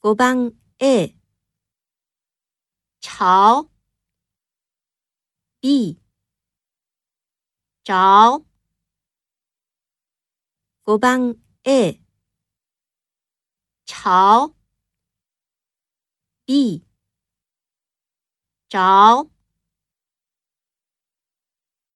国邦 a 朝。B 朝。国邦 a 朝。B 朝。